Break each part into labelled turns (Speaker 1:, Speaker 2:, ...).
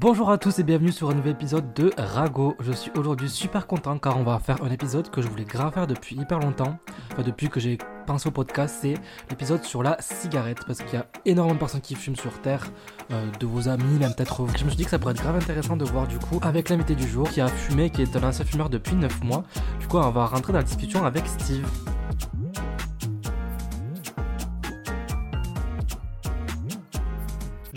Speaker 1: Bonjour à tous et bienvenue sur un nouvel épisode de Rago. Je suis aujourd'hui super content car on va faire un épisode que je voulais grave faire depuis hyper longtemps. Enfin, depuis que j'ai pensé au podcast, c'est l'épisode sur la cigarette. Parce qu'il y a énormément de personnes qui fument sur Terre, euh, de vos amis, même peut-être vous. Je me suis dit que ça pourrait être grave intéressant de voir du coup avec l'invité du jour qui a fumé, qui est un ancien fumeur depuis 9 mois. Du coup, on va rentrer dans la discussion avec Steve.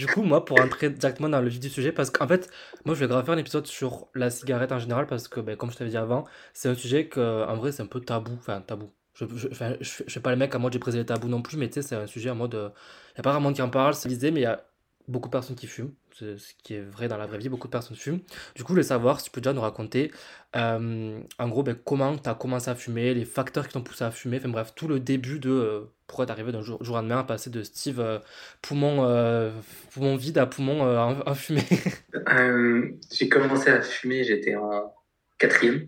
Speaker 1: Du coup, moi, pour entrer directement dans le vif du sujet, parce qu'en fait, moi, je vais grave faire un épisode sur la cigarette en général, parce que, ben, comme je t'avais dit avant, c'est un sujet que, en vrai, c'est un peu tabou. Enfin, tabou. Je, je, je, fais- pas le mec à mode j'ai brisé les tabous non plus, mais tu sais, c'est un sujet en mode. Il n'y a pas vraiment qui en parle, c'est visé, mais il y a beaucoup de personnes qui fument. Ce qui est vrai dans la vraie vie, beaucoup de personnes fument. Du coup, je voulais savoir si tu peux déjà nous raconter, euh, en gros, ben, comment tu as commencé à fumer, les facteurs qui t'ont poussé à fumer, enfin bref, tout le début de euh, pourquoi t'es arrivé d'un jour, jour à demain à passer de Steve euh, poumon, euh, poumon vide à poumon. Euh,
Speaker 2: j'ai commencé à fumer, j'étais en quatrième.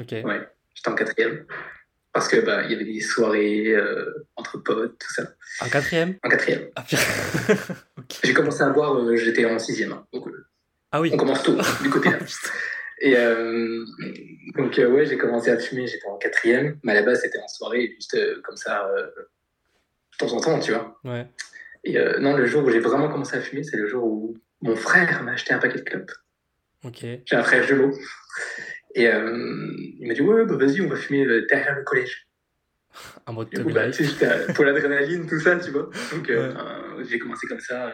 Speaker 1: ok.
Speaker 2: Ouais, j'étais en quatrième. Parce que bah il y avait des soirées euh, entre potes, tout ça.
Speaker 1: En quatrième?
Speaker 2: En quatrième.
Speaker 1: ah.
Speaker 2: J'ai commencé à boire, euh, j'étais en sixième. hein. donc euh,
Speaker 1: Ah oui.
Speaker 2: on commence tôt du côté là. Et donc ouais, j'ai commencé à fumer, j'étais en quatrième. Mais à la base, c'était en soirée, juste comme ça, de temps en temps, tu vois.
Speaker 1: Ouais.
Speaker 2: Et non, le jour où j'ai vraiment commencé à fumer, c'est le jour où mon frère m'a acheté un paquet de clopes.
Speaker 1: Ok.
Speaker 2: J'ai un frère jumeau. Et euh, il m'a dit Ouais, bah vas-y, on va fumer euh, derrière le collège.
Speaker 1: En mode
Speaker 2: coup, bah, j'étais pour l'adrénaline, tout ça, tu vois. Donc, euh, euh, j'ai commencé comme ça, euh,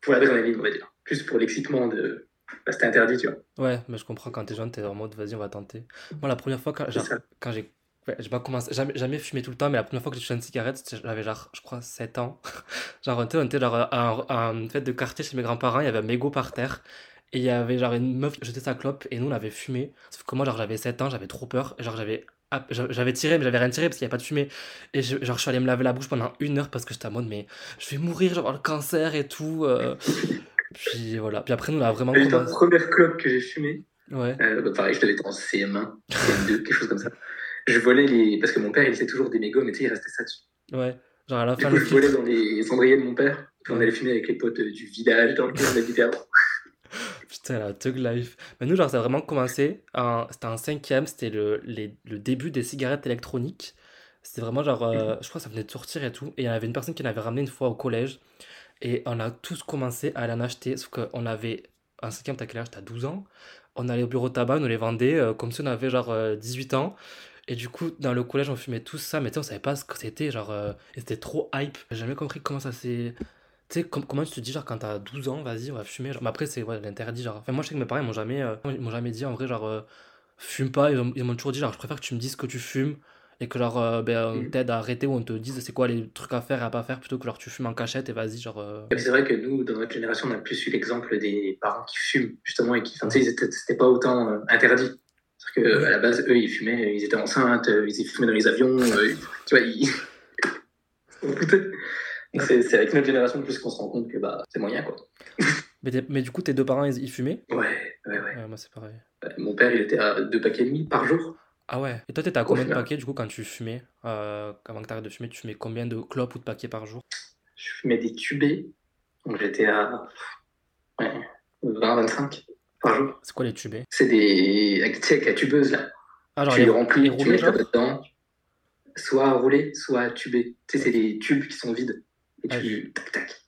Speaker 2: pour l'adrénaline, on va dire. Plus pour l'excitement de. Bah, c'était interdit, tu vois.
Speaker 1: Ouais, mais je comprends quand t'es jeune, t'es en mode vas-y, on va tenter. Moi, la première fois, quand, j'ai. Ouais, j'ai pas commencé, jamais, jamais fumé tout le temps, mais la première fois que j'ai touché une cigarette, j'avais genre, je crois, 7 ans. genre, tu sais, on était genre à un, à une fête de quartier chez mes grands-parents, il y avait un mégot par terre, et il y avait genre une meuf qui jetait sa clope, et nous, on avait fumé. Sauf que moi, genre, j'avais 7 ans, j'avais trop peur, genre, j'avais. J'avais tiré, mais j'avais rien tiré parce qu'il n'y avait pas de fumée. Et je, genre, je suis allé me laver la bouche pendant une heure parce que j'étais en mode, mais je vais mourir, je vais avoir le cancer et tout. euh. Puis voilà. Puis après, nous, on a vraiment
Speaker 2: la
Speaker 1: commencé.
Speaker 2: première clope que j'ai fumée,
Speaker 1: Ouais.
Speaker 2: euh, bah, pareil, je devais être en CM1, CM2, quelque chose comme ça. Je volais les. Parce que mon père, il faisait toujours des mégots, mais tu sais, il restait ça dessus.
Speaker 1: Ouais, genre à la
Speaker 2: Du
Speaker 1: fin,
Speaker 2: coup,
Speaker 1: le
Speaker 2: je volais dans les cendriers de mon père, puis on allait fumer avec les potes euh, du village dans lequel on habitait avant.
Speaker 1: Putain, la thug life. Mais nous, genre, ça a vraiment commencé. En... C'était en cinquième, c'était le, les- le début des cigarettes électroniques. C'était vraiment genre, euh, je crois que ça venait de sortir et tout. Et il y en avait une personne qui l'avait ramené une fois au collège. Et on a tous commencé à aller en acheter. Sauf qu'on avait, en cinquième, t'as quel âge? T'as 12 ans. On allait au bureau de tabac, on nous les vendait euh, comme si on avait genre euh, 18 ans. Et du coup, dans le collège, on fumait tous ça, mais tu sais, on savait pas ce que c'était. Genre, euh, c'était trop hype. J'ai jamais compris comment ça s'est. Tu sais, com- comment tu te dis, genre, quand t'as 12 ans, vas-y, on va fumer. Genre, mais après, c'est ouais, l'interdit. Genre, enfin, moi, je sais que mes parents, ils m'ont jamais, euh, m'ont jamais dit, en vrai, genre, euh, fume pas. Ils ont- ils m'ont toujours dit, genre, je préfère que tu me dises que tu fumes et que, genre, euh, ben, on
Speaker 2: Mhm.
Speaker 1: t'aide à arrêter ou on te dise c'est quoi les trucs à faire et à pas faire plutôt que, genre, tu fumes en cachette et vas-y, genre.
Speaker 2: c'est vrai que nous, dans notre génération, on a plus eu l'exemple des parents qui fument, justement, et qui, enfin, tu sais, c'était pas autant interdit. C'est-à-dire qu'à la base, eux, ils fumaient, ils étaient enceintes, ils fumaient dans les avions, tu vois, ils. c'est avec notre génération plus qu'on se rend compte que bah, c'est moyen, quoi.
Speaker 1: Mais, mais du coup, tes deux parents, ils, ils fumaient?
Speaker 2: Ouais, ouais, ouais.
Speaker 1: Ouais, moi, c'est pareil.
Speaker 2: Euh, Mon père, il était à deux paquets et demi par jour.
Speaker 1: Ah ouais. Et toi, t'étais à combien de paquets, du coup, quand tu fumais? Euh, Avant que t'arrêtes de fumer, tu fumais combien de clopes ou de paquets par jour?
Speaker 2: Je fumais des tubés, donc j'étais à ouais, 20-25 par jour.
Speaker 1: C'est quoi les tubés?
Speaker 2: C'est des. Tu sais, avec la tubeuse, là.
Speaker 1: Ah, genre
Speaker 2: tu
Speaker 1: les,
Speaker 2: les remplis,
Speaker 1: les
Speaker 2: tu mets dedans, soit roulé, soit tubé. Tu sais, c'est des tubes qui sont vides. Et
Speaker 1: Ah,
Speaker 2: tu. Tac, tac.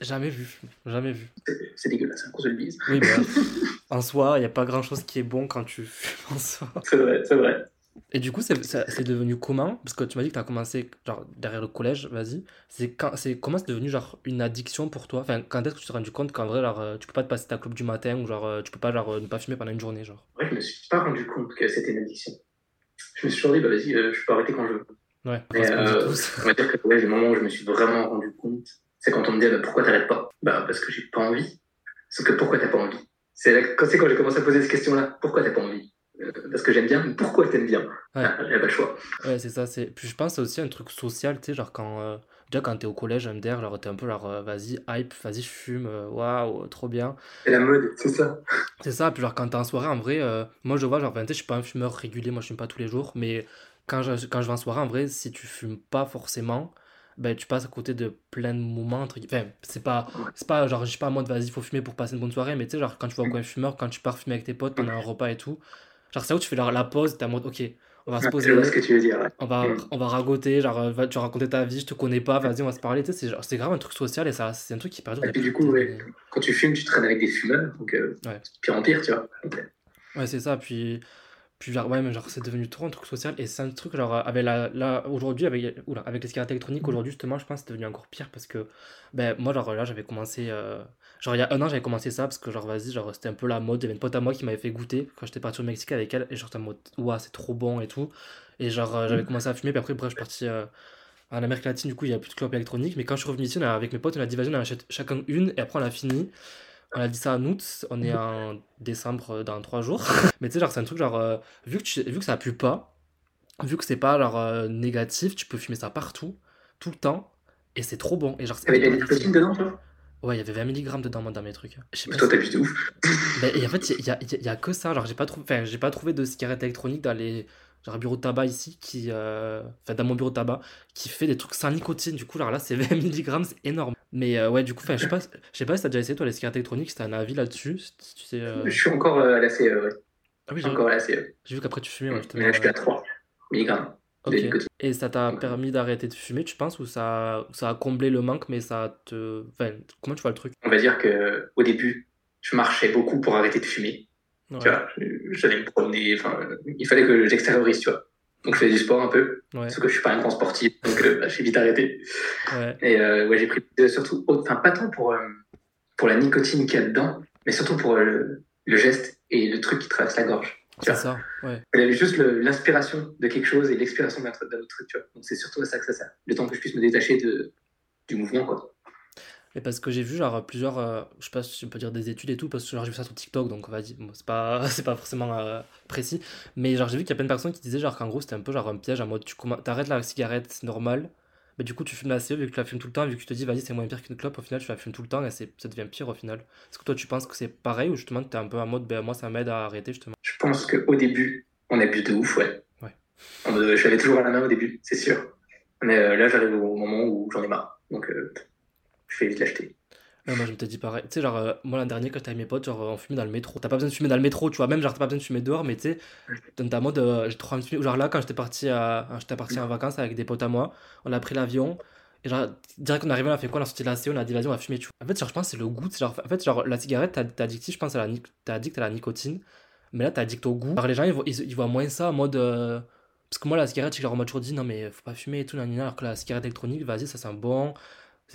Speaker 1: Jamais vu. Jamais vu.
Speaker 2: C'est- dégueulasse, hein, qu'on se le dise.
Speaker 1: Oui, bah, en soi, il n'y a pas grand chose qui est bon quand tu fumes en soi.
Speaker 2: C'est vrai, c'est vrai.
Speaker 1: Et du coup, c'est devenu comment? Parce que tu m'as dit que tu as commencé genre, derrière le collège, vas-y. C'est comment c'est devenu genre une addiction pour toi? Enfin, quand est-ce que tu t'es rendu compte qu'en vrai, genre, euh, tu peux pas te passer ta clope du matin ou genre, euh, tu peux pas genre, euh, ne pas fumer pendant une journée, genre?
Speaker 2: Ouais, je me suis pas rendu compte que c'était une addiction. Je me suis toujours dit, bah vas-y, euh, je peux arrêter quand je veux.
Speaker 1: Ouais,
Speaker 2: Mais, euh. On va dire que ouais, le moment où je me suis vraiment rendu compte, c'est quand on me dit, bah, pourquoi t'arrêtes pas? Bah, parce que j'ai pas envie. Sauf que pourquoi t'as pas envie? C'est quand, quand j'ai commencé à poser cette question-là. Pourquoi t'as pas envie? Euh, Parce que j'aime bien, mais pourquoi t'aimes bien?
Speaker 1: Ouais.
Speaker 2: Ah, J'avais pas le choix.
Speaker 1: Ouais, c'est ça. c'est Puis je pense que c'est aussi un truc social, tu sais, genre quand. euh, Déjà, quand t'es au collège, MDR, genre, t'es un peu genre, euh, vas-y, hype, vas-y, je fume, waouh, trop bien.
Speaker 2: C'est la mode, c'est ça.
Speaker 1: C'est ça, puis genre quand t'es en soirée, en vrai, euh, moi je vois, genre, enfin, tu sais, je suis pas un fumeur régulier, moi je fume pas tous les jours, mais quand je, quand je vais en soirée, en vrai, si tu fumes pas forcément, ben, tu passes à côté de plein de moments. Entre... Enfin, c'est pas, c'est pas genre, je sais pas en mode vas-y, il faut fumer pour passer une bonne soirée, mais tu sais, genre quand tu vas au coin fumeur, quand tu pars fumer avec tes potes pendant un repas et tout, genre c'est où tu fais la, la pause, t'es en mode ok, on va se poser.
Speaker 2: ce que tu veux dire.
Speaker 1: On va, on va ragoter, genre tu vas raconter ta vie, je te connais pas, vas-y, on va se parler. Tu sais, c'est grave un truc social et ça, c'est un truc qui perdure.
Speaker 2: Et puis du coup, quand tu fumes, tu traînes avec des fumeurs, donc euh, pire en pire, tu vois.
Speaker 1: Ouais, c'est ça. Puis, puis genre, ouais, mais genre, c'est devenu trop un truc social. Et c'est un truc, genre, avec la, là, aujourd'hui, avec, oula, avec les cigarettes électroniques, mmh. aujourd'hui, justement, je pense que c'est devenu encore pire parce que, ben, moi, genre, là, j'avais commencé, euh, genre, il y a un an, j'avais commencé ça parce que, genre, vas-y, genre, c'était un peu la mode. Il y avait une pote à moi qui m'avait fait goûter quand j'étais parti au Mexique avec elle. Et genre, en mode, ouah, c'est trop bon et tout. Et genre, euh, j'avais mmh. commencé à fumer. Puis après, bref, je suis parti. Euh, en Amérique latine, du coup, il n'y a plus de clopes électroniques. Mais quand je suis revenu ici, on a, avec mes potes, on a dit, vas-y, on achète chacun une. Et après, on a fini. On a dit ça en août, on est en décembre euh, dans trois jours. Mais tu sais, genre, c'est un truc, genre, euh, vu, que tu, vu que ça pue pas, vu que c'est pas, genre, euh, négatif, tu peux fumer ça partout, tout le temps, et c'est trop bon. Et genre,
Speaker 2: il y avait des nicotine dedans, toi?
Speaker 1: Ouais, il y avait 20 mg dedans dans mes trucs.
Speaker 2: Je toi, t'as de ouf.
Speaker 1: Mais, et en fait, il y a, y a, que ça. Genre, j'ai pas, j'ai pas trouvé de cigarette électronique dans les genre un bureau de tabac ici qui euh, enfin dans mon bureau de tabac qui fait des trucs sans nicotine du coup alors là c'est 20 mg c'est énorme mais euh, ouais du coup je sais pas je sais pas si t'as déjà essayé toi les cigarettes électroniques si t'as un avis là-dessus tu sais euh.
Speaker 2: je suis encore à la CE ouais. ah oui j'ai encore à la CE
Speaker 1: j'ai vu qu'après tu fumais ouais,
Speaker 2: mais là je suis à 3 mg
Speaker 1: Et ça t'a permis d'arrêter de fumer, tu penses, ou ça, ça a comblé le manque, mais ça te. Enfin, comment tu vois le truc?
Speaker 2: On va dire que au début, je marchais beaucoup pour arrêter de fumer. Tu vois, j'allais me promener, enfin, il fallait que j'extériorise, tu vois. Donc je faisais du sport un peu, parce que je suis pas un grand sportif, donc euh, bah, j'ai vite arrêté. Et euh, ouais, j'ai pris surtout, enfin pas tant pour, euh, pour la nicotine qu'il y a dedans, mais surtout pour le, geste et le truc qui traverse la gorge.
Speaker 1: C'est ça, ouais.
Speaker 2: Il y avait juste l'inspiration de quelque chose et l'expiration d'un autre truc, tu vois. Donc c'est surtout à ça que ça sert. Le temps que je puisse me détacher de, du mouvement, quoi.
Speaker 1: Et parce que j'ai vu genre plusieurs, euh, je sais pas si on peut dire des études et tout, parce que j'ai vu ça sur TikTok, donc on va dire, bon, c'est pas, c'est pas forcément euh, précis, mais genre j'ai vu qu'il y a plein de personnes qui disaient genre qu'en gros c'était un peu genre un piège en mode tu arrêtes la cigarette normale, mais du coup tu fumes la CE vu que tu la fumes tout le temps, vu que tu te dis vas-y c'est moins pire qu'une clope, au final tu la fumes tout le temps et ça devient pire au final. Est-ce que toi tu penses que c'est pareil ou justement tu es un peu en mode ben moi ça m'aide à arrêter justement?
Speaker 2: Je pense qu'au début on abuse de ouf, ouais. Ouais. je l'avais toujours à la main au début, c'est sûr. Mais euh, là j'arrive au moment où j'en ai marre, donc je fais vite l'acheter
Speaker 1: moi, je me dit pareil. Tu sais, genre, euh, moi, l'an dernier, quand j'étais avec mes potes, genre, on fumait dans le métro. T'as pas besoin de fumer dans le métro, tu vois. Même, genre, t'as pas besoin de fumer dehors, mais tu sais, t'as mode, euh, j'ai trop envie de fumer. Genre, là, quand j'étais parti, à, j'étais parti en vacances avec des potes à moi, on a pris l'avion. Et genre, direct qu'on arrivait, on a fait quoi? On a sorti la CO, on a dit, vas-y, on va fumer, tu vois. En fait, genre, je pense que c'est le goût. Genre, en fait, genre, la cigarette, t'es addictif, je pense, à la, t'es addict à la nicotine. Mais là, t'es addict au goût. Alors, les gens, ils voient, ils, voient moins ça en mode. Euh, parce que moi, la cigarette, je leur m'a toujours dit, non, mais faut pas fumer et tout, alors que la cigarette électronique, vas-y, ça sent bon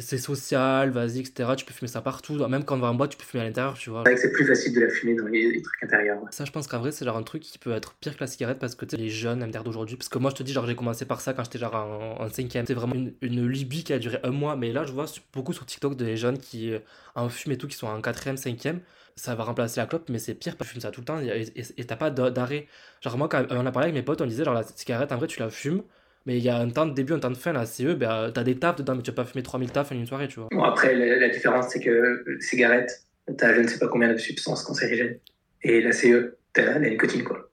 Speaker 1: c'est social, vas-y, etc. Tu peux fumer ça partout. Même quand on va en boîte, tu peux fumer à l'intérieur, tu vois.
Speaker 2: C'est vrai que c'est plus facile de la fumer dans les, trucs intérieurs.
Speaker 1: Ça, je pense qu'en vrai, c'est genre un truc qui peut être pire que la cigarette parce que tu les jeunes MDR d'aujourd'hui. Parce que moi, je te dis, genre, j'ai commencé par ça quand j'étais genre en, 5 cinquième. C'est vraiment une, une, libye qui a duré un mois. Mais là, je vois beaucoup sur TikTok des jeunes qui euh, en fument et tout, qui sont en quatrième, cinquième. Ça va remplacer la clope, mais c'est pire parce que tu fumes ça tout le temps et t'as pas d'arrêt. Genre, moi, quand on a parlé avec mes potes, on disait, genre, la cigarette, en vrai, tu la fumes mais il y a un temps de début, un temps de fin, la CE, ben, t'as des tafs dedans, mais tu vas pas fumer 3000 tafs en une soirée, tu vois.
Speaker 2: Bon, après, la, différence, c'est que cigarette, t'as je ne sais pas combien de substances cancérigènes. Et la CE, t'as la nicotine, quoi.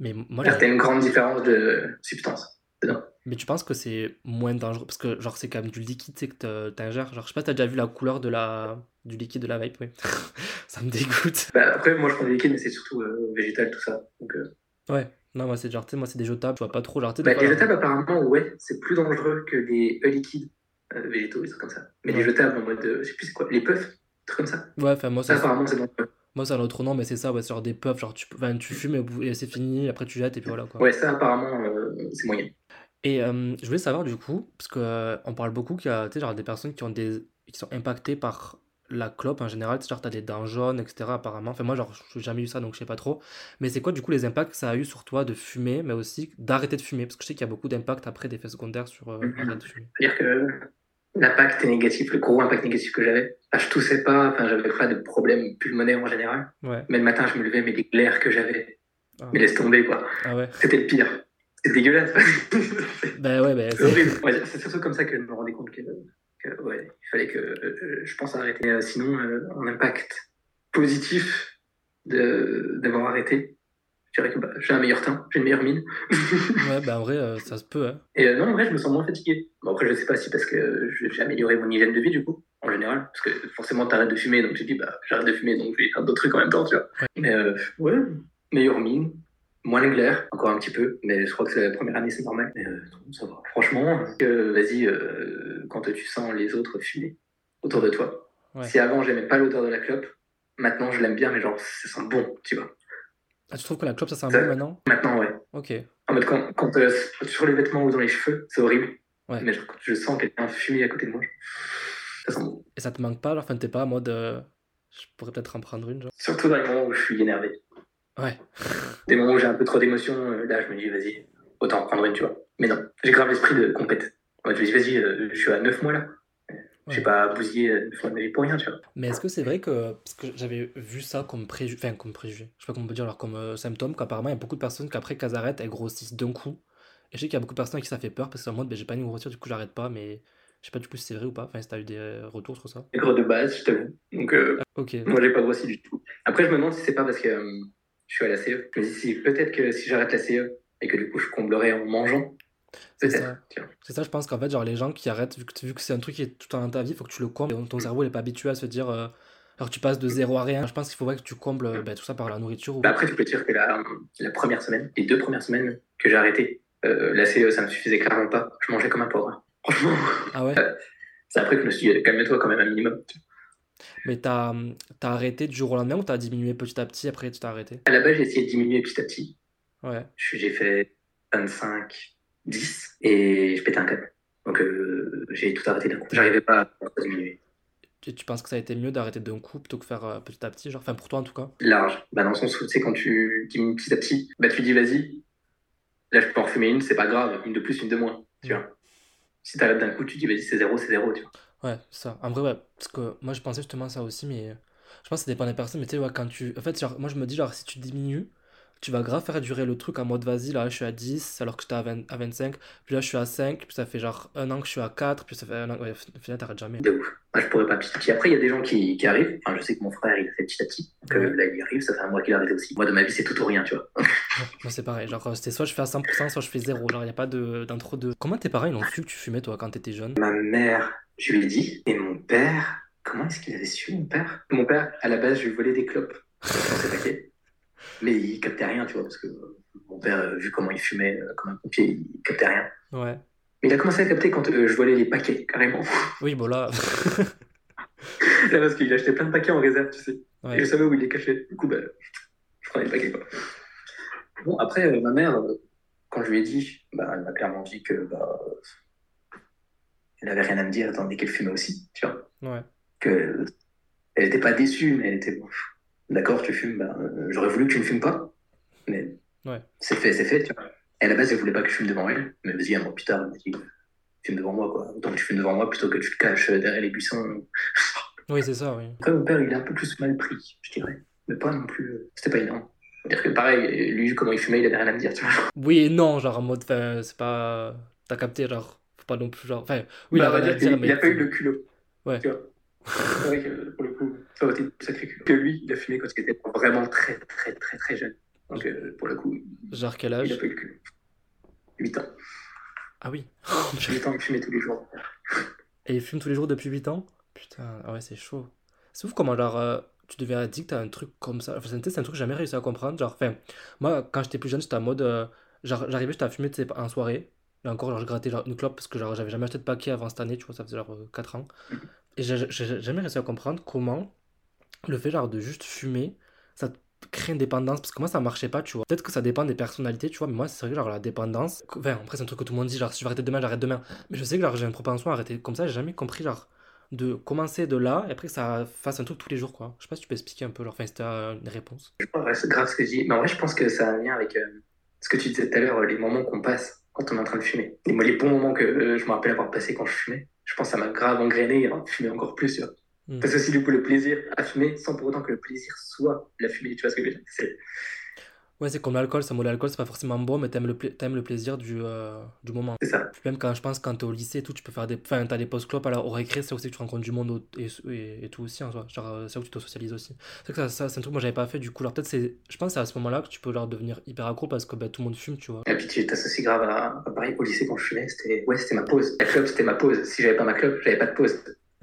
Speaker 1: Mais moi,
Speaker 2: t'as une grande différence de substances dedans.
Speaker 1: Mais tu penses que c'est moins dangereux? Parce que, genre, c'est quand même du liquide, c'est que t'ingères. Genre, je sais pas, t'as déjà vu la couleur de la... du liquide de la vape, oui. ça me dégoûte.
Speaker 2: Bah, après, moi, je prends du liquide, mais c'est surtout euh, végétal, tout ça. Donc, euh,
Speaker 1: Ouais. Non, moi, c'est genre, moi, c'est des jetables, je vois pas trop. Genre,
Speaker 2: bah, les jetables, apparemment, ouais, c'est plus dangereux que les e liquides euh, végétaux, des trucs comme ça. Mais les jetables en mode, euh, je sais plus c'est quoi, les puffs, des trucs comme ça.
Speaker 1: Ouais, enfin, moi, ça.
Speaker 2: apparemment, c'est dangereux.
Speaker 1: Moi, c'est un autre nom, mais c'est ça, ouais, c'est genre des puffs, genre, tu, tu fumes et, c'est fini, après tu jettes et puis voilà, quoi.
Speaker 2: Ouais, ça, apparemment, euh, c'est moyen.
Speaker 1: Et je voulais savoir, du coup, parce qu'on on parle beaucoup qu'il y a, genre, des personnes qui ont des. qui sont impactées par la clope en général, genre t'as des dents jaunes, etc. apparemment. Enfin moi genre j'ai jamais eu ça donc je sais pas trop. Mais c'est quoi du coup les impacts que ça a eu sur toi de fumer, mais aussi d'arrêter de fumer? Parce que je sais qu'il y a beaucoup d'impacts après d'effets secondaires sur euh,
Speaker 2: mm-hmm. de fumer. C'est-à-dire que l'impact négatif, le gros impact négatif que j'avais, ah, je toussais pas, enfin j'avais pas de problèmes pulmonaires en général. Mais le matin je me levais, mais les glaires que j'avais, ah. mais laisse tomber quoi.
Speaker 1: Ah ouais.
Speaker 2: C'était le pire. C'est dégueulasse.
Speaker 1: bah ouais, bah,
Speaker 2: c'est horrible. c'est surtout comme ça que je me rendais compte que ouais, il fallait que euh, je pense arrêter. Euh, sinon, euh, un impact positif d'avoir arrêté, Je dirais que bah, j'ai un meilleur teint, j'ai une meilleure mine.
Speaker 1: ouais, bah en vrai, euh, ça se peut. Hein.
Speaker 2: Et euh, non, en vrai, je me sens moins fatigué. Bon, après, je sais pas si parce que j'ai amélioré mon hygiène de vie, du coup, en général. Parce que forcément, t'arrêtes de fumer, donc tu dis, bah, j'arrête de fumer, donc je vais faire d'autres trucs en même temps, tu vois. Mais euh, ouais, meilleure mine, moins de glaire, encore un petit peu, mais je crois que c'est la première année, c'est normal. Mais ça va. Franchement, vas-y, quand tu sens les autres fumer autour de toi. Si avant, j'aimais pas l'odeur de la clope, maintenant, je l'aime bien, mais genre, ça sent bon, tu vois.
Speaker 1: Ah, tu trouves que la clope, ça sent bon maintenant?
Speaker 2: Maintenant, ouais.
Speaker 1: Ok.
Speaker 2: En mode, quand, quand euh, sur les vêtements ou dans les cheveux, c'est horrible. Ouais. Mais quand je sens quelqu'un fumer à côté de moi, ça sent bon.
Speaker 1: Et ça te manque pas alors Enfin, t'es pas en mode. Euh, je pourrais peut-être en prendre une, genre?
Speaker 2: Surtout dans les moments où je suis énervé.
Speaker 1: Ouais.
Speaker 2: Des moments où j'ai un peu trop d'émotions, euh, là, je me dis, vas-y, autant en prendre une, tu vois. Mais non, j'ai grave l'esprit de compète. Ouais, je me dis, vas-y, je suis à 9 mois là. Je vais pas fois de ma vie pour rien, tu vois.
Speaker 1: Mais est-ce que c'est vrai que. Parce que j'avais vu ça comme préjugé. Enfin, comme préjugé. Je sais pas comment on peut dire, alors comme euh, symptôme, qu'apparemment, il y a beaucoup de personnes qu'après qu'elles arrêtent, elles grossissent d'un coup. Et je sais qu'il y a beaucoup de personnes à qui ça fait peur parce que c'est en mode, ben, j'ai pas une grossir, du coup, j'arrête pas. Mais je sais pas du coup si c'est vrai ou pas. Enfin, si t'as eu des euh, retours sur ça.
Speaker 2: Gros de base, je t'avoue. Donc, euh,
Speaker 1: ah, ok.
Speaker 2: moi, j'ai pas grossi du tout. Après, je me demande si c'est pas parce que je suis à la CE. Je me dis, si, peut-être que si j'arrête la CE et que du coup, je comblerai en mangeant,
Speaker 1: c'est ça. C'est ça, je pense qu'en fait, genre, les gens qui arrêtent, vu que, vu que c'est un truc qui est tout dans ta vie, il faut que tu le combles. Ton cerveau n'est pas habitué à se dire. Euh, alors tu passes de zéro à rien. Je pense qu'il faudrait que tu combles bah, tout ça par la nourriture. Ou...
Speaker 2: Bah après, tu peux dire que la, la première semaine, les deux premières semaines que j'ai arrêté, euh, la CE, ça me suffisait clairement pas. Je mangeais comme un pauvre. Hein. Franchement.
Speaker 1: Ah ouais?
Speaker 2: C'est après que je me suis dit, calme-toi quand même un minimum.
Speaker 1: Mais t'as as arrêté du jour au lendemain ou t'as diminué petit à petit après tu t'as arrêté?
Speaker 2: À la base, j'ai essayé de diminuer petit à petit.
Speaker 1: Ouais.
Speaker 2: J'ai fait 25, 10 et je pétais un câble. Donc euh, j'ai tout arrêté d'un coup. J'arrivais pas à diminuer.
Speaker 1: Tu, tu penses que ça a été mieux d'arrêter d'un coup plutôt que faire euh, petit à petit genre Enfin, pour toi en tout cas?
Speaker 2: Large. Bah, dans le sens où, tu sais, quand tu diminues petit à petit, bah, tu dis vas-y, là je peux en fumer une, c'est pas grave, une de plus, une de moins. Tu vois? Si t'arrêtes d'un coup, tu dis vas-y, c'est zéro, c'est zéro, tu vois.
Speaker 1: Ouais, ça. En vrai, ouais. Parce que moi je pensais justement ça aussi, mais je pense que ça dépend des personnes. Mais tu sais, ouais, quand tu. En fait, genre, moi je me dis, genre, si tu diminues tu vas grave faire durer le truc en mode vas-y, là je suis à 10 alors que j'étais à, 20, à 25, puis là je suis à 5, puis ça fait genre un an que je suis à 4, puis ça fait un an, ouais, au final t'arrêtes jamais.
Speaker 2: De ouf. Moi je pourrais pas petit à petit. Après il y a des gens qui, qui arrivent, enfin, je sais que mon frère il a fait petit à petit, que là il arrive, ça fait un mois qu'il a arrêté aussi. Moi de ma vie c'est tout ou rien, tu vois.
Speaker 1: moi c'est pareil, genre c'était soit je fais à 100%, soit je fais 0, genre il n'y a pas d'intro de, de. Comment tes parents ils ont su que tu fumais toi quand t'étais jeune?
Speaker 2: Ma mère, je lui ai dit, et mon père, comment est-ce qu'il avait su mon père? Mon père, à la base je lui volais des clopes. Mais il captait rien, tu vois, parce que mon père, euh, vu comment il fumait euh, comme un pompier, il captait rien.
Speaker 1: Ouais.
Speaker 2: Mais il a commencé à capter quand euh, je volais les paquets, carrément.
Speaker 1: Oui, bon là.
Speaker 2: là, parce qu'il achetait plein de paquets en réserve, tu sais. Et je savais où il les cachait. Du coup, bah, je prenais les paquets, quoi. Bon, après, ma mère, quand je lui ai dit, bah, elle m'a clairement dit que bah, elle avait rien à me dire, étant donné qu'elle fumait aussi, tu vois.
Speaker 1: Ouais.
Speaker 2: Que elle n'était pas déçue, mais elle était bon d'accord, tu fumes, bah, euh, j'aurais voulu que tu ne fumes pas, mais
Speaker 1: ouais.
Speaker 2: c'est fait, c'est fait, tu vois. Et à la base, elle voulait pas que je fume devant elle, mais vas-y, un mois plus tard, elle m'a dit, fume devant moi, quoi. Autant que tu fumes devant moi plutôt que tu te caches derrière les buissons.
Speaker 1: oui, c'est ça, oui.
Speaker 2: Après, mon père, il est un peu plus mal pris, je dirais. Mais pas non plus. Euh, c'était pas énorme. C'est-à-dire que pareil, lui, comment il fumait, il avait rien à me dire, tu vois.
Speaker 1: Oui et non, genre en mode, c'est pas. T'as capté, genre, faut pas non plus, genre. Enfin, oui,
Speaker 2: bah, il a, dire, mais. Il a pas eu le culot.
Speaker 1: Ouais.
Speaker 2: Tu vois. que pour le coup, ça aurait été sacré que lui, il a fumé quand il était vraiment très, très, très, très jeune. Donc, euh, pour le coup.
Speaker 1: Genre quel âge
Speaker 2: Il a pas eu le cul. 8 ans.
Speaker 1: Ah oui
Speaker 2: 8 ans, il fumait tous les jours.
Speaker 1: Et il fume tous les jours depuis 8 ans? Putain, ah ouais, c'est chaud. C'est ouf comment, genre, euh, tu dire que t'as un truc comme ça? Enfin, c'est un truc que j'ai jamais réussi à comprendre. Genre, enfin, moi, quand j'étais plus jeune, j'étais en mode. Euh, j'arrivais, j'étais à fumer en soirée. Là encore, genre, je grattais genre, une clope parce que genre, j'avais jamais acheté de paquet avant cette année, tu vois, ça faisait genre 4 ans. Mhm. Et j'ai jamais réussi à comprendre comment le fait genre de juste fumer, ça crée une dépendance. Parce que moi, ça marchait pas, tu vois. Peut-être que ça dépend des personnalités, tu vois. Mais moi, c'est vrai genre la dépendance. Enfin, après, c'est un truc que tout le monde dit, genre, si je veux arrêter demain, j'arrête demain. Mais je sais que genre, j'ai une propension à arrêter comme ça. J'ai jamais compris, genre, de commencer de là et après que ça fasse un truc tous les jours, quoi. Je sais pas si tu peux expliquer un peu, genre, enfin, si une réponse.
Speaker 2: c'est grave ce que je dis. Mais en vrai, je pense que ça a un lien avec euh, ce que tu disais tout à l'heure, les moments qu'on passe quand on est en train de fumer. Et moi, les bons moments que euh, je me rappelle avoir passé quand je fumais, je pense que ça m'a grave engrainé à fumer encore plus, tu vois. Mm. Parce que si du coup le plaisir à fumer sans pour autant que le plaisir soit la fumée, tu vois ce que je veux dire?
Speaker 1: Ouais, c'est comme l'alcool, ça, moi, l'alcool, c'est pas forcément bon, mais t'aimes le, pla- t'aimes le plaisir du, euh, du moment.
Speaker 2: C'est ça.
Speaker 1: Même quand je pense, quand t'es au lycée et tout, tu peux faire des. Enfin, t'as des post-clopes alors, au récré, c'est aussi que tu rencontres du monde au- et, et, et tout aussi, en soi. Genre, euh, c'est où tu te socialises aussi. C'est que ça, ça, c'est un truc que moi, j'avais pas fait, du coup. Alors, peut-être, c'est. Je pense que c'est à ce moment-là que tu peux, genre, devenir hyper accro parce que bah, tout le monde fume, tu vois.
Speaker 2: Et puis tu t'associes grave à, à pareil, au lycée quand je fumais, c'était ouais, c'était ma pause. La clope, c'était ma pause. Si j'avais pas ma clope, j'avais pas de pause.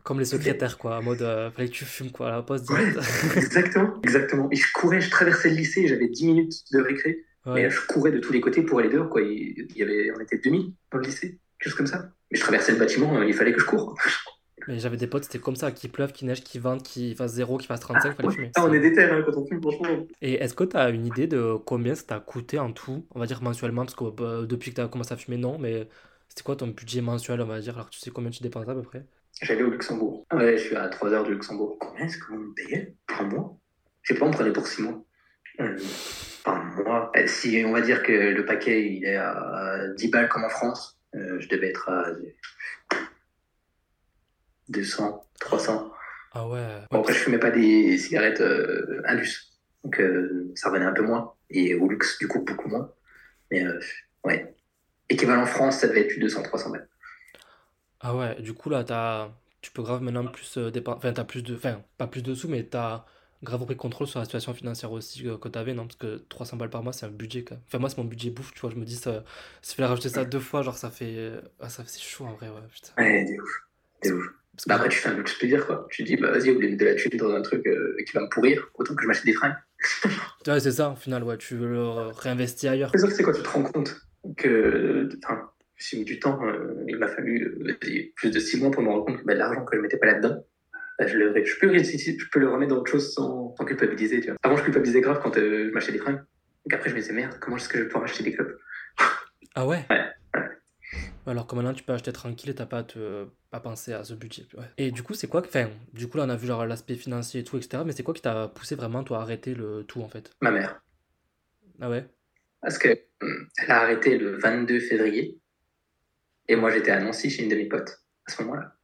Speaker 1: Comme les secrétaires, quoi, en mode, euh, fallait que tu fumes, quoi, à la poste
Speaker 2: Ouais, exactement, exactement. Et je courais, je traversais le lycée, j'avais 10 minutes de récré.
Speaker 1: Ouais.
Speaker 2: Et je courais de tous les côtés pour aller dehors, quoi. Il y avait, on était 2000 dans le lycée, quelque chose comme ça. Mais je traversais le bâtiment, euh, il fallait que je cours.
Speaker 1: Mais j'avais des potes, c'était comme ça, qu'il pleuve, qu'il neige, qu'il vente, qu'il fasse 0, qu'il fasse 35, fallait
Speaker 2: Ouais.
Speaker 1: fumer.
Speaker 2: Ah, on est des terres hein, quand on fume, franchement.
Speaker 1: Et est-ce que tu as une idée de combien ça t'a coûté en tout, on va dire mensuellement, parce que bah, depuis que tu as commencé à fumer, non, mais c'était quoi ton budget mensuel, on va dire, alors tu sais combien tu dépenses à peu près?
Speaker 2: J'allais au Luxembourg. Ouais, je suis à 3 heures du Luxembourg. Combien est-ce qu'on me payait par mois? Je sais pas, on me prenait pour 6 mois. Euh, par mois. Eh, Si on va dire que le paquet il est à 10 balles comme en France, euh, je devais être à 200, 300.
Speaker 1: Ah ouais,
Speaker 2: Bon, après, je fumais pas des cigarettes euh, Indus. Donc euh, ça revenait un peu moins. Et au luxe, du coup, beaucoup moins. Mais euh, ouais. Équivalent France, ça devait être plus de 200, 300 balles.
Speaker 1: Ah ouais, du coup là, t'as, tu peux grave maintenant plus euh, dépenser, enfin t'as plus de, enfin pas plus de sous, mais t'as grave pris contrôle sur la situation financière aussi euh, que t'avais, non? Parce que 300 balles par mois, c'est un budget quand même. Enfin moi, c'est mon budget bouffe, tu vois, je me dis, ça, si fallait rajouter ça deux fois, genre ça fait, ah, ça c'est chaud en vrai, ouais, putain.
Speaker 2: Ouais, de ouf. De ouf.
Speaker 1: Parce que
Speaker 2: Bah après, tu fais un luxe plaisir, quoi. Tu dis, bah vas-y, au lieu de mettre de la thune dans un truc euh, qui va me pourrir, autant que je m'achète des fringues.
Speaker 1: Ouais, c'est ça, au final, ouais, tu veux le réinvestir ailleurs.
Speaker 2: C'est sûr que c'est quand tu te rends compte que, enfin, j'ai mis du temps, il m'a fallu plus de six mois pour me rendre compte que bah, l'argent que je mettais pas là-dedans, bah, je, le, je, peux, je peux le remettre dans autre chose sans, sans culpabiliser, tu vois. Avant, je culpabilisais grave quand euh, je m'achetais des fringues. Donc après, je me disais, merde, comment est-ce que je vais pouvoir m'acheter des clopes
Speaker 1: Ah ouais?
Speaker 2: Ouais, ouais.
Speaker 1: Alors que maintenant tu peux acheter tranquille et t'as pas à te à penser à ce budget. Ouais. Et du coup, c'est quoi Enfin, du coup là on a vu genre l'aspect financier et tout, etc. Mais c'est quoi qui t'a poussé vraiment toi à arrêter le tout en fait?
Speaker 2: Ma mère.
Speaker 1: Ah ouais?
Speaker 2: Parce que hum, elle a arrêté le 22 février. Et moi, j'étais à Nancy chez une de mes potes à ce moment-là.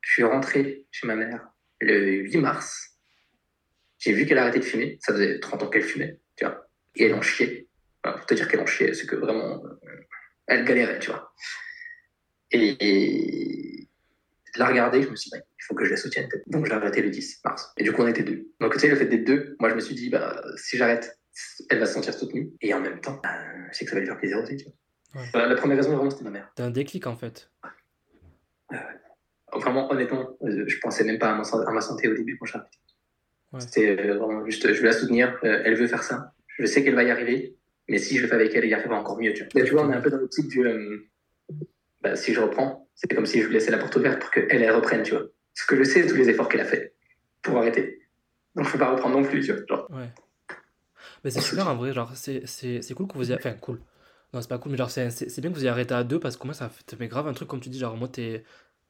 Speaker 2: Je suis rentré chez ma mère le 8 mars. J'ai vu qu'elle a arrêté de fumer. Ça faisait 30 ans qu'elle fumait, tu vois. Et elle en chiait. Pour te dire qu'elle en chiait, c'est que vraiment, euh, elle galérait, tu vois. Et, et de la regarder, je me suis dit, bah, il faut que je la soutienne. Donc j'ai arrêté le 10 mars. Et du coup, on était deux. Donc tu sais, le fait d'être deux, moi je me suis dit, bah, si j'arrête, elle va se sentir soutenue. Et en même temps, bah, je sais que ça va lui faire plaisir aussi, tu vois.
Speaker 1: Ouais.
Speaker 2: Euh, La première raison, vraiment, c'était ma mère.
Speaker 1: T'as un déclic en fait.
Speaker 2: Vraiment, honnêtement, euh, je pensais même pas à ma, san- à ma santé au début quand j'ai.
Speaker 1: Ouais.
Speaker 2: C'était euh, vraiment juste, je veux la soutenir, euh, elle veut faire ça. Je sais qu'elle va y arriver, mais si je le fais avec elle, elle y arrivera encore mieux. Tu vois, Là, tu vois on est un peu dans l'optique du. euh, bah, si je reprends, c'est comme si je lui laissais la porte ouverte pour qu'elle, elle reprenne, tu vois. Parce que je sais tous les efforts qu'elle a fait pour arrêter. Donc je peux pas reprendre non plus, tu vois. Genre,
Speaker 1: Ouais. Mais c'est super en vrai, genre c'est c'est- c'est cool que vous y Enfin, cool. Non, c'est pas cool, mais genre c'est bien que vous y arrêtez à deux parce que moi ça fait mais grave un truc comme tu dis, genre moi t'es.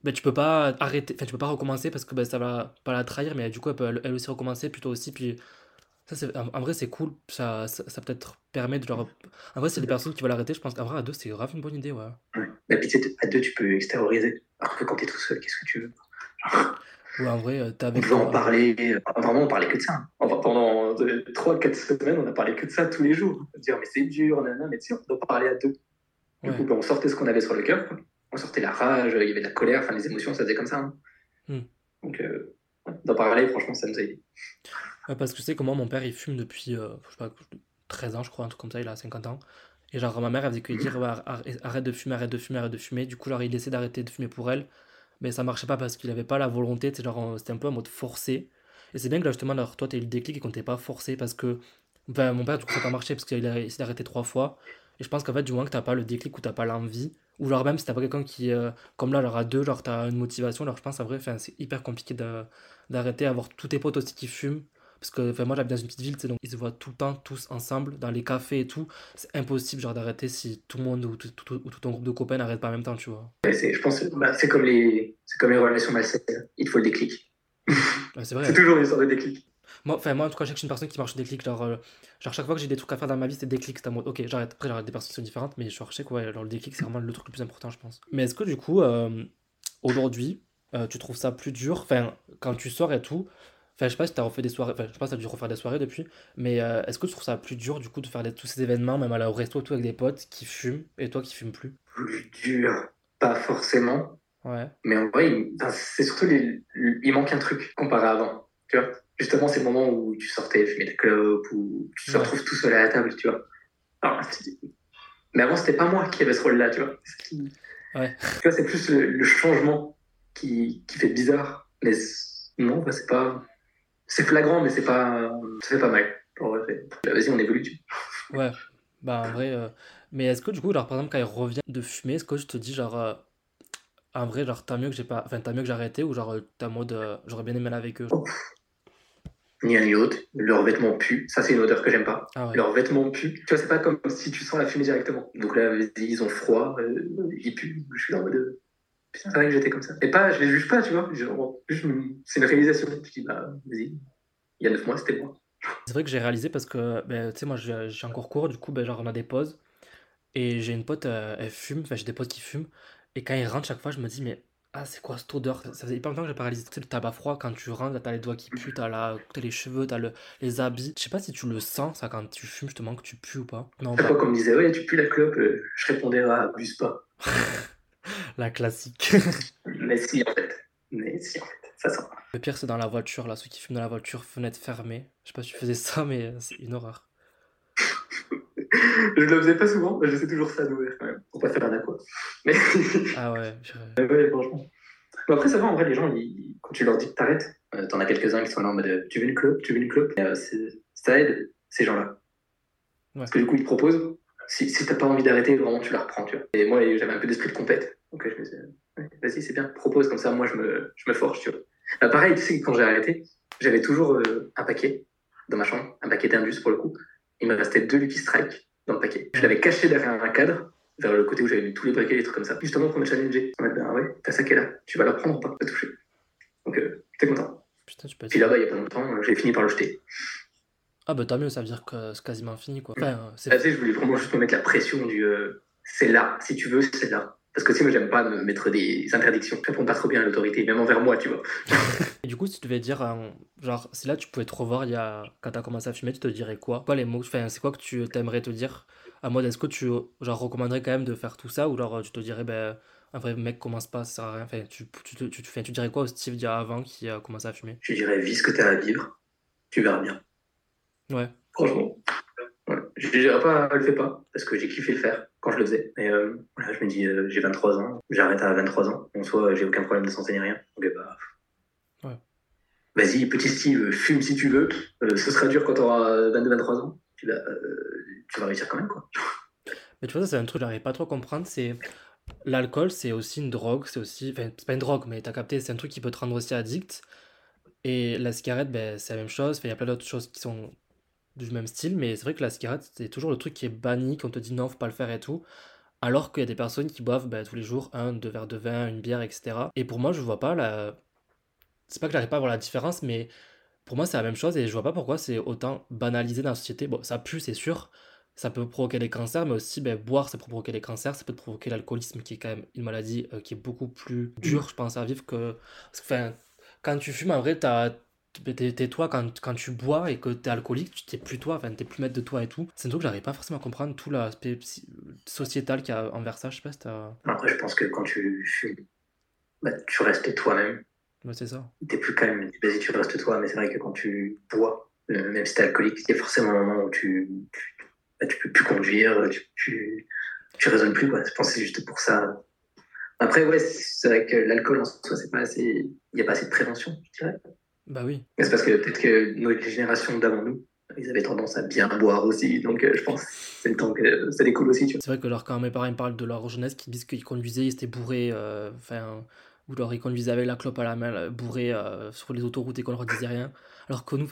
Speaker 1: Ben, tu peux pas arrêter, enfin tu peux pas recommencer parce que ben, ça va pas la trahir, mais du coup elle peut elle, aussi recommencer, toi aussi, puis ça c'est en, vrai c'est cool, ça, ça, peut-être permet de genre. En vrai, c'est des personnes qui veulent arrêter, je pense qu'en vrai à deux c'est grave une bonne idée, ouais.
Speaker 2: ouais. Et puis à deux, tu peux extérioriser. Alors que quand t'es tout seul, qu'est-ce que tu veux?
Speaker 1: En vrai, euh, t'es
Speaker 2: On
Speaker 1: avec
Speaker 2: pouvait en parler, euh, vraiment on parlait que de ça. hein. Enfin, pendant 3-4 semaines, on a parlé que de ça tous les jours. Dire mais c'est dur, nanana, mais tu sais, on doit parler à deux. Du
Speaker 1: Ouais.
Speaker 2: coup, ben, on sortait ce qu'on avait sur le cœur. On sortait la rage, il y avait de la colère, enfin les émotions, ça faisait comme ça. hein.
Speaker 1: Hmm.
Speaker 2: Donc euh, d'en parler, franchement, ça nous a aidé.
Speaker 1: Ouais, parce que tu sais comment mon père il fume depuis euh, je sais pas, 13 ans, je crois, un truc comme ça, il a 50 ans. Et genre, ma mère elle faisait que lui dire ouais, ar- arrête de fumer, arrête de fumer, arrête de fumer. Du coup, genre, il essaie d'arrêter de fumer pour elle, mais ça marchait pas parce qu'il avait pas la volonté, c'était un peu en mode forcé. Et c'est bien que là, justement, alors, toi, t'as eu le déclic et qu'on t'ait pas forcé parce que. Enfin, mon père, du coup, ça n'a pas marché parce qu'il a essayé d'arrêter trois fois. Et je pense qu'en fait, du moins que t'as pas le déclic ou t'as pas l'envie, ou genre même si t'as pas quelqu'un qui, euh, comme là, genre à deux, genre t'as une motivation, alors je pense en vrai, c'est hyper compliqué d'arrêter, avoir tous tes potes aussi qui fument. Parce que moi j'habite dans une petite ville, donc ils se voient tout le temps tous ensemble, dans les cafés et tout. C'est impossible genre d'arrêter si tout le monde ou tout, tout- ou tout ton groupe de copains n'arrête pas en même temps, tu vois.
Speaker 2: Ouais, je pense que bah, c'est comme, les- comme les relations malsaines. Il te faut le déclic.
Speaker 1: Ouais, c'est vrai.
Speaker 2: C'est toujours une histoire de déclic.
Speaker 1: Moi, enfin, moi, en tout cas, je suis une personne qui marche au déclic. Genre, euh, genre, chaque fois que j'ai des trucs à faire dans ma vie, c'est déclic. C'est en mode, ok, j'arrête. Après, j'arrête des personnes qui sont différentes, mais je sais que ouais, le déclic, c'est vraiment le truc le plus important, je pense. Mais est-ce que du coup, euh, aujourd'hui, euh, tu trouves ça plus dur, enfin, quand tu sors et tout, Enfin, je sais pas si t'as refait des soirées, enfin, je sais pas si t'as dû refaire des soirées depuis, mais euh, est-ce que tu trouves ça plus dur du coup de faire les- tous ces événements, même aller au resto, tout avec des potes qui fument et toi qui fumes plus?
Speaker 2: Plus dur, pas forcément.
Speaker 1: Ouais,
Speaker 2: Mais en vrai, il- enfin, c'est surtout les, il manque un truc comparé à avant. Tu vois Justement, c'est le moment où tu sortais fumer des clopes, où tu te
Speaker 1: Ouais.
Speaker 2: retrouves tout seul à la table, tu vois. Alors, mais avant, c'était pas moi qui avais ce rôle-là, tu vois.
Speaker 1: Ouais.
Speaker 2: Tu vois, c'est plus le, le changement qui, qui fait bizarre. Mais non, bah, c'est pas. C'est flagrant, mais c'est pas. Ça fait pas mal. Vas-y, on évolue.
Speaker 1: Ouais, bah en vrai. euh, Mais est-ce que du coup, genre par exemple, quand il revient de fumer, est-ce que je te dis genre. euh, En vrai, genre t'as mieux que j'ai pas. Enfin, t'as mieux que j'ai arrêté ou genre en mode. euh, J'aurais bien aimé aller avec eux?
Speaker 2: Ni un ni l'autre. Leur vêtement pue. Ça, c'est une odeur que j'aime pas.
Speaker 1: Ah ouais.
Speaker 2: Leurs vêtements puent. Tu vois, c'est pas comme si tu sens la fumée directement. Donc là, vas-y, ils ont froid, ils puent. Je suis en mode. Putain, c'est vrai que j'étais comme ça. Et pas, je les juge pas, tu vois. C'est une réalisation. Tu dis, bah, vas-y. Il y a neuf mois, c'était moi.
Speaker 1: C'est vrai que j'ai réalisé parce que, ben, tu sais, moi j'ai encore cours, du coup, ben, genre on a des pauses. Et j'ai une pote, euh, elle fume, enfin j'ai des potes qui fument. Et quand ils rentrent, chaque fois, je me dis, mais ah, c'est quoi cette odeur? Ça, faisait hyper longtemps que j'ai pas réalisé. Tu sais, le tabac froid, quand tu rentres, t'as les doigts qui puent, t'as la, t'as les cheveux, t'as le, les habits. Je sais pas si tu le sens, ça, quand tu fumes, justement, que tu pues ou pas. Non, pas.
Speaker 2: fois qu'on me disait, ouais, tu pues la clope, euh, je répondais, ah, abuse pas.
Speaker 1: La classique.
Speaker 2: Mais si, en fait. Mais si, en fait. Ça sent.
Speaker 1: Le pire, c'est dans la voiture, là, ceux qui fument dans la voiture, fenêtre fermée. Je sais pas si tu faisais ça, mais c'est une horreur.
Speaker 2: Je le faisais pas souvent, mais je sais toujours ça d'ouvrir quand même. Pour pas faire un aqua. Mais.
Speaker 1: Ah ouais, purée.
Speaker 2: ouais, franchement. Mais après, ça va, en vrai, les gens, ils- quand tu leur dis que t'arrêtes, euh, t'en as quelques-uns qui sont là en mode euh, Tu veux une clope Tu veux une clope euh, Ça aide, ces gens-là.
Speaker 1: Ouais.
Speaker 2: Parce que du coup, ils te proposent. Si, si t'as pas envie d'arrêter, vraiment, tu la reprends, tu vois. Et moi, j'avais un peu d'esprit de compète. Donc, je me disais, ouais, vas-y, c'est bien, propose, comme ça, moi, je me, je me forge, tu vois. Bah, pareil, tu sais, quand j'ai arrêté, j'avais toujours euh, un paquet dans ma chambre, un paquet d'Indus pour le coup. Il me restait deux Lucky Strike dans le paquet. Je l'avais caché derrière un cadre, vers le côté où j'avais mis tous les briquets, les trucs comme ça. Justement pour me challenger. En mode, ben ouais, t'as ça qui est là, tu vas la prendre ou pas, pas toucher. Donc, euh, j'étais content.
Speaker 1: Putain, tu peux.
Speaker 2: Puis là-bas, il y a pas longtemps, j'ai fini par le jeter.
Speaker 1: Ah bah tant mieux, ça veut dire que c'est quasiment fini, quoi. Enfin, euh, c'est...
Speaker 2: Là, tu sais, je voulais vraiment juste me mettre la pression du euh, c'est là, si tu veux, c'est là. Parce que sais, moi, j'aime pas me mettre des interdictions. Je réponds pas trop bien à l'autorité, même envers moi, tu vois.
Speaker 1: Et du coup, si tu devais dire, genre, si là tu pouvais te revoir il y a... quand t'as commencé à fumer, tu te dirais quoi? Quoi les mots? Enfin, c'est quoi que tu t'aimerais te dire? À mode, est-ce que tu genre, recommanderais quand même de faire tout ça? Ou genre tu te dirais, ben, un vrai mec commence pas, ça sert à rien. Enfin, tu, tu, tu, tu dirais quoi au Steve d'il y a avant qui a commencé à fumer?
Speaker 2: Je dirais, vis ce que t'as à vivre, tu verras bien.
Speaker 1: Ouais.
Speaker 2: Franchement. Je dirais pas, le fais pas, parce que j'ai kiffé le faire quand je le faisais. Mais euh, voilà, je me dis, euh, j'ai 23 ans, j'arrête à 23 ans. En soi, j'ai aucun problème de s'enseigner rien. Donc, euh, bah,
Speaker 1: Ouais.
Speaker 2: Vas-y, petit Steve, fume si tu veux. Euh, ce sera dur quand tu auras 22-23 ans. Puis bah, euh, tu vas réussir quand même, quoi.
Speaker 1: Mais tu vois, ça c'est un truc que j'arrive pas trop à comprendre, c'est... L'alcool, c'est aussi une drogue, c'est aussi... Enfin, c'est pas une drogue, mais t'as capté, c'est un truc qui peut te rendre aussi addict. Et la cigarette, ben, c'est la même chose. Enfin, il y a plein d'autres choses qui sont du même style, mais c'est vrai que la cigarette, c'est toujours le truc qui est banni, qu'on te dit non, faut pas le faire et tout. Alors qu'il y a des personnes qui boivent ben, tous les jours un, deux verres de vin, une bière, etc. Et pour moi, je vois pas la... C'est pas que j'arrive pas à voir la différence, mais pour moi, c'est la même chose et je vois pas pourquoi c'est autant banalisé dans la société. Bon, ça pue, c'est sûr. Ça peut provoquer des cancers, mais aussi ben, boire, ça peut provoquer des cancers. Ça peut provoquer l'alcoolisme, qui est quand même une maladie euh, qui est beaucoup plus dure, je pense, à vivre que, enfin, quand tu fumes, en vrai, t'as. T'es t'es toi quand, quand tu bois et que t'es alcoolique, tu t'es plus toi, enfin t'es plus maître de toi et tout. C'est un truc que j'arrive pas forcément à comprendre, tout l'aspect sociétal qu'il y a envers ça, je sais pas si t'as.
Speaker 2: Après, je pense que quand tu fumes, bah, tu restes toi-même.
Speaker 1: Ouais, c'est ça.
Speaker 2: T'es plus calme. Vas-y, tu restes toi. Mais c'est vrai que quand tu bois, même si t'es alcoolique, il y a forcément un moment où tu, tu, bah, tu peux plus conduire, tu, tu, tu raisonnes plus, quoi. Je pense que c'est juste pour ça. Après, ouais, c'est vrai que l'alcool en soi, c'est pas assez. Il n'y a pas assez de prévention, je dirais.
Speaker 1: Bah oui.
Speaker 2: C'est parce que peut-être que nos générations d'avant nous, ils avaient tendance à bien boire aussi. Donc, euh, je pense que c'est le temps que ça découle aussi.
Speaker 1: C'est vrai que alors, quand mes parents me parlent de leur jeunesse, qu'ils disent qu'ils conduisaient, ils étaient bourrés, euh, ou alors ils conduisaient avec la clope à la main, là, bourrés euh, sur les autoroutes et qu'on leur disait rien. Alors que nous,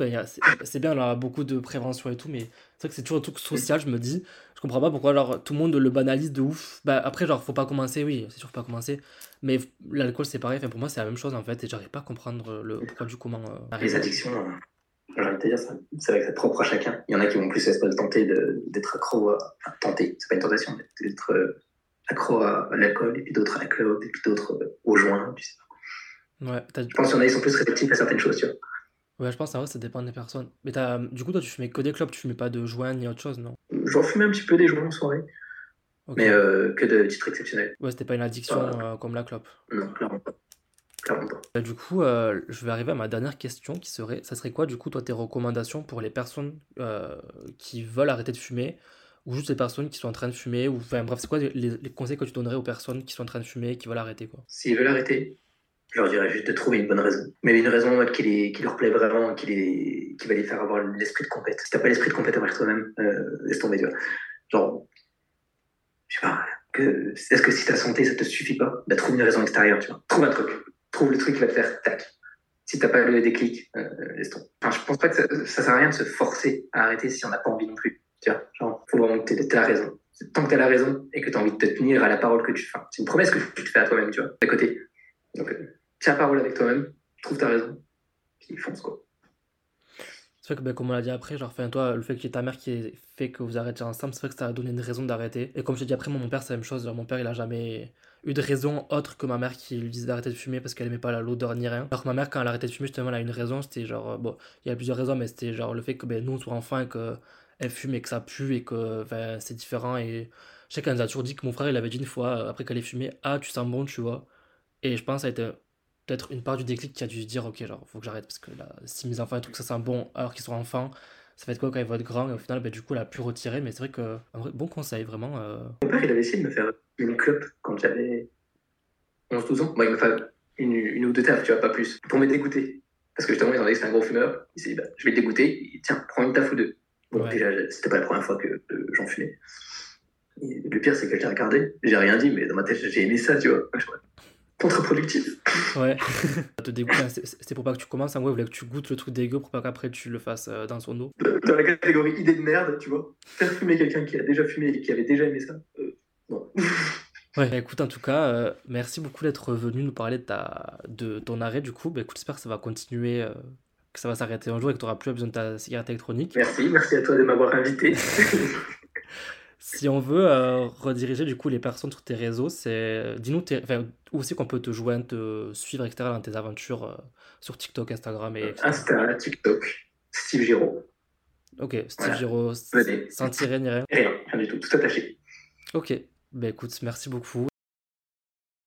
Speaker 1: c'est bien, on a beaucoup de prévention et tout, mais c'est vrai que c'est toujours un truc social, je me dis. Je comprends pas pourquoi genre, tout le monde le banalise de ouf. Bah, après, genre, faut pas commencer, oui, c'est sûr, faut pas commencer. Mais l'alcool, c'est pareil, enfin, pour moi, c'est la même chose en fait, et j'arrive pas à comprendre le pourquoi du comment. euh,
Speaker 2: Les addictions, euh, j'ai envie de te dire, ça- c'est vrai que c'est propre à chacun. Il y en a qui vont plus être tentés d'être accro à. Enfin, tentés, c'est pas une tentation, mais d'être euh, accro à, à l'alcool, et puis d'autres à la clope, et puis d'autres euh, au joint, tu sais.
Speaker 1: Ouais, t'as-
Speaker 2: Je pense qu'il y en a, ils sont plus réceptifs à certaines choses, tu vois.
Speaker 1: Ouais, je pense en vrai, ça dépend des personnes. Mais t'as, du coup, toi, tu fumais que des clopes, tu fumais pas de joint ni autre chose, non?
Speaker 2: J'en fumais un petit peu des joints en soirée, mais euh, que de titres exceptionnels.
Speaker 1: Ouais, c'était pas une addiction
Speaker 2: Ah.
Speaker 1: euh, comme la clope.
Speaker 2: Non, clairement pas. Clairement pas.
Speaker 1: Bah, du coup, euh, je vais arriver à ma dernière question qui serait, ça serait quoi, du coup, toi, tes recommandations pour les personnes euh, qui veulent arrêter de fumer? Ou juste les personnes qui sont en train de fumer ou, enfin, bref, c'est quoi les, conseils que tu donnerais aux personnes qui sont en train de fumer et qui veulent arrêter, quoi?
Speaker 2: S'ils veulent arrêter, je leur dirais juste de trouver une bonne raison. Mais une raison qui, les- qui leur plaît vraiment, qui, les, qui va les faire avoir l'esprit de compète. Si t'as pas l'esprit de compète envers toi-même, euh, laisse tomber, tu vois. Genre, je sais pas, est-ce que si ta santé, ça te suffit pas Bah, trouve une raison extérieure, tu vois. Trouve un truc. Trouve le truc qui va te faire tac. Si t'as pas le déclic, euh, laisse tomber. Enfin, je pense pas que ça, ça sert à rien de se forcer à arrêter si on n'a pas envie non plus. Tu vois, genre, faut vraiment que t'aies la raison. Tant que t'as la raison et que t'as envie de te tenir à la parole que tu fais, c'est une promesse que tu te fais à toi-même, tu vois, à côté. Donc, euh, tiens parole avec toi-même, trouve ta raison, puis fonce, quoi.
Speaker 1: C'est vrai que, ben, comme on l'a dit après, genre, toi, le fait y ait ta mère qui ait fait que vous arrêtiez ensemble, c'est vrai que ça a donné une raison d'arrêter. Et comme je t'ai dit après, moi, mon père, c'est la même chose. Genre, mon père, il a jamais eu de raison autre que ma mère qui lui disait d'arrêter de fumer parce qu'elle aimait pas l'odeur ni rien. Alors que ma mère, quand elle a arrêté de fumer, justement, elle a une raison. C'était genre, euh, bon, il y a plusieurs raisons, mais c'était genre le fait que ben, nous, on soit enfants et qu'elle fume et que ça pue et que c'est différent. Et je sais qu'elle nous a toujours dit que mon frère, il avait dit une fois, euh, après qu'elle ait fumé, ah, tu sens bon, tu vois. Et je pense que ça a été peut-être une part du déclic qui a dû se dire, ok, genre, faut que j'arrête parce que si mes enfants, ils trouvent que ça sent bon alors qu'ils sont enfants, ça va être quoi quand ils vont être grands et au final, ben, du coup, elle a pu retirer. Mais c'est vrai que, vrai bon conseil, vraiment. euh,
Speaker 2: Mon père, il avait essayé de me faire une clope quand j'avais 11-12 ans. Moi, il me fait une, une ou deux tafs, tu vois, pas plus, pour me dégoûter. Parce que justement, étant donné que c'est un gros fumeur, il s'est dit, bah, je vais le dégoûter, et tiens, prends une taf ou deux. Bon,
Speaker 1: Ouais.
Speaker 2: déjà, c'était pas la première fois que euh, j'en fumais. Et le pire, c'est que j'ai regardé, j'ai rien dit, mais dans ma tête, j'ai aimé ça, tu vois. Contre-productif.
Speaker 1: Ouais. Te hein, c'est c'est pour pas que tu commences, en gros, il voulait que tu goûtes le truc dégueu pour pas qu'après tu le fasses euh, dans son dos.
Speaker 2: Dans la catégorie idée de merde, tu vois. Faire fumer quelqu'un qui a déjà fumé et qui avait déjà aimé ça. euh, non.
Speaker 1: Ouais. Bah, écoute, en tout cas, euh, merci beaucoup d'être venu nous parler de, ta, de ton arrêt du coup. Bah, écoute, j'espère que ça va continuer, euh, que ça va s'arrêter un jour et que tu n'auras plus besoin de ta cigarette électronique.
Speaker 2: Merci, merci à toi de m'avoir invité.
Speaker 1: Si on veut euh, rediriger du coup les personnes sur tes réseaux, c'est dis-nous enfin, où aussi qu'on peut te joindre, te suivre, etc. dans tes aventures euh, sur TikTok, Instagram et.
Speaker 2: Insta, TikTok, Steve Giraud.
Speaker 1: Ok, Steve
Speaker 2: Voilà.
Speaker 1: Giraud, sans tirer ni rien.
Speaker 2: Rien, rien du tout, tout attaché.
Speaker 1: Ok, bah écoute, merci beaucoup.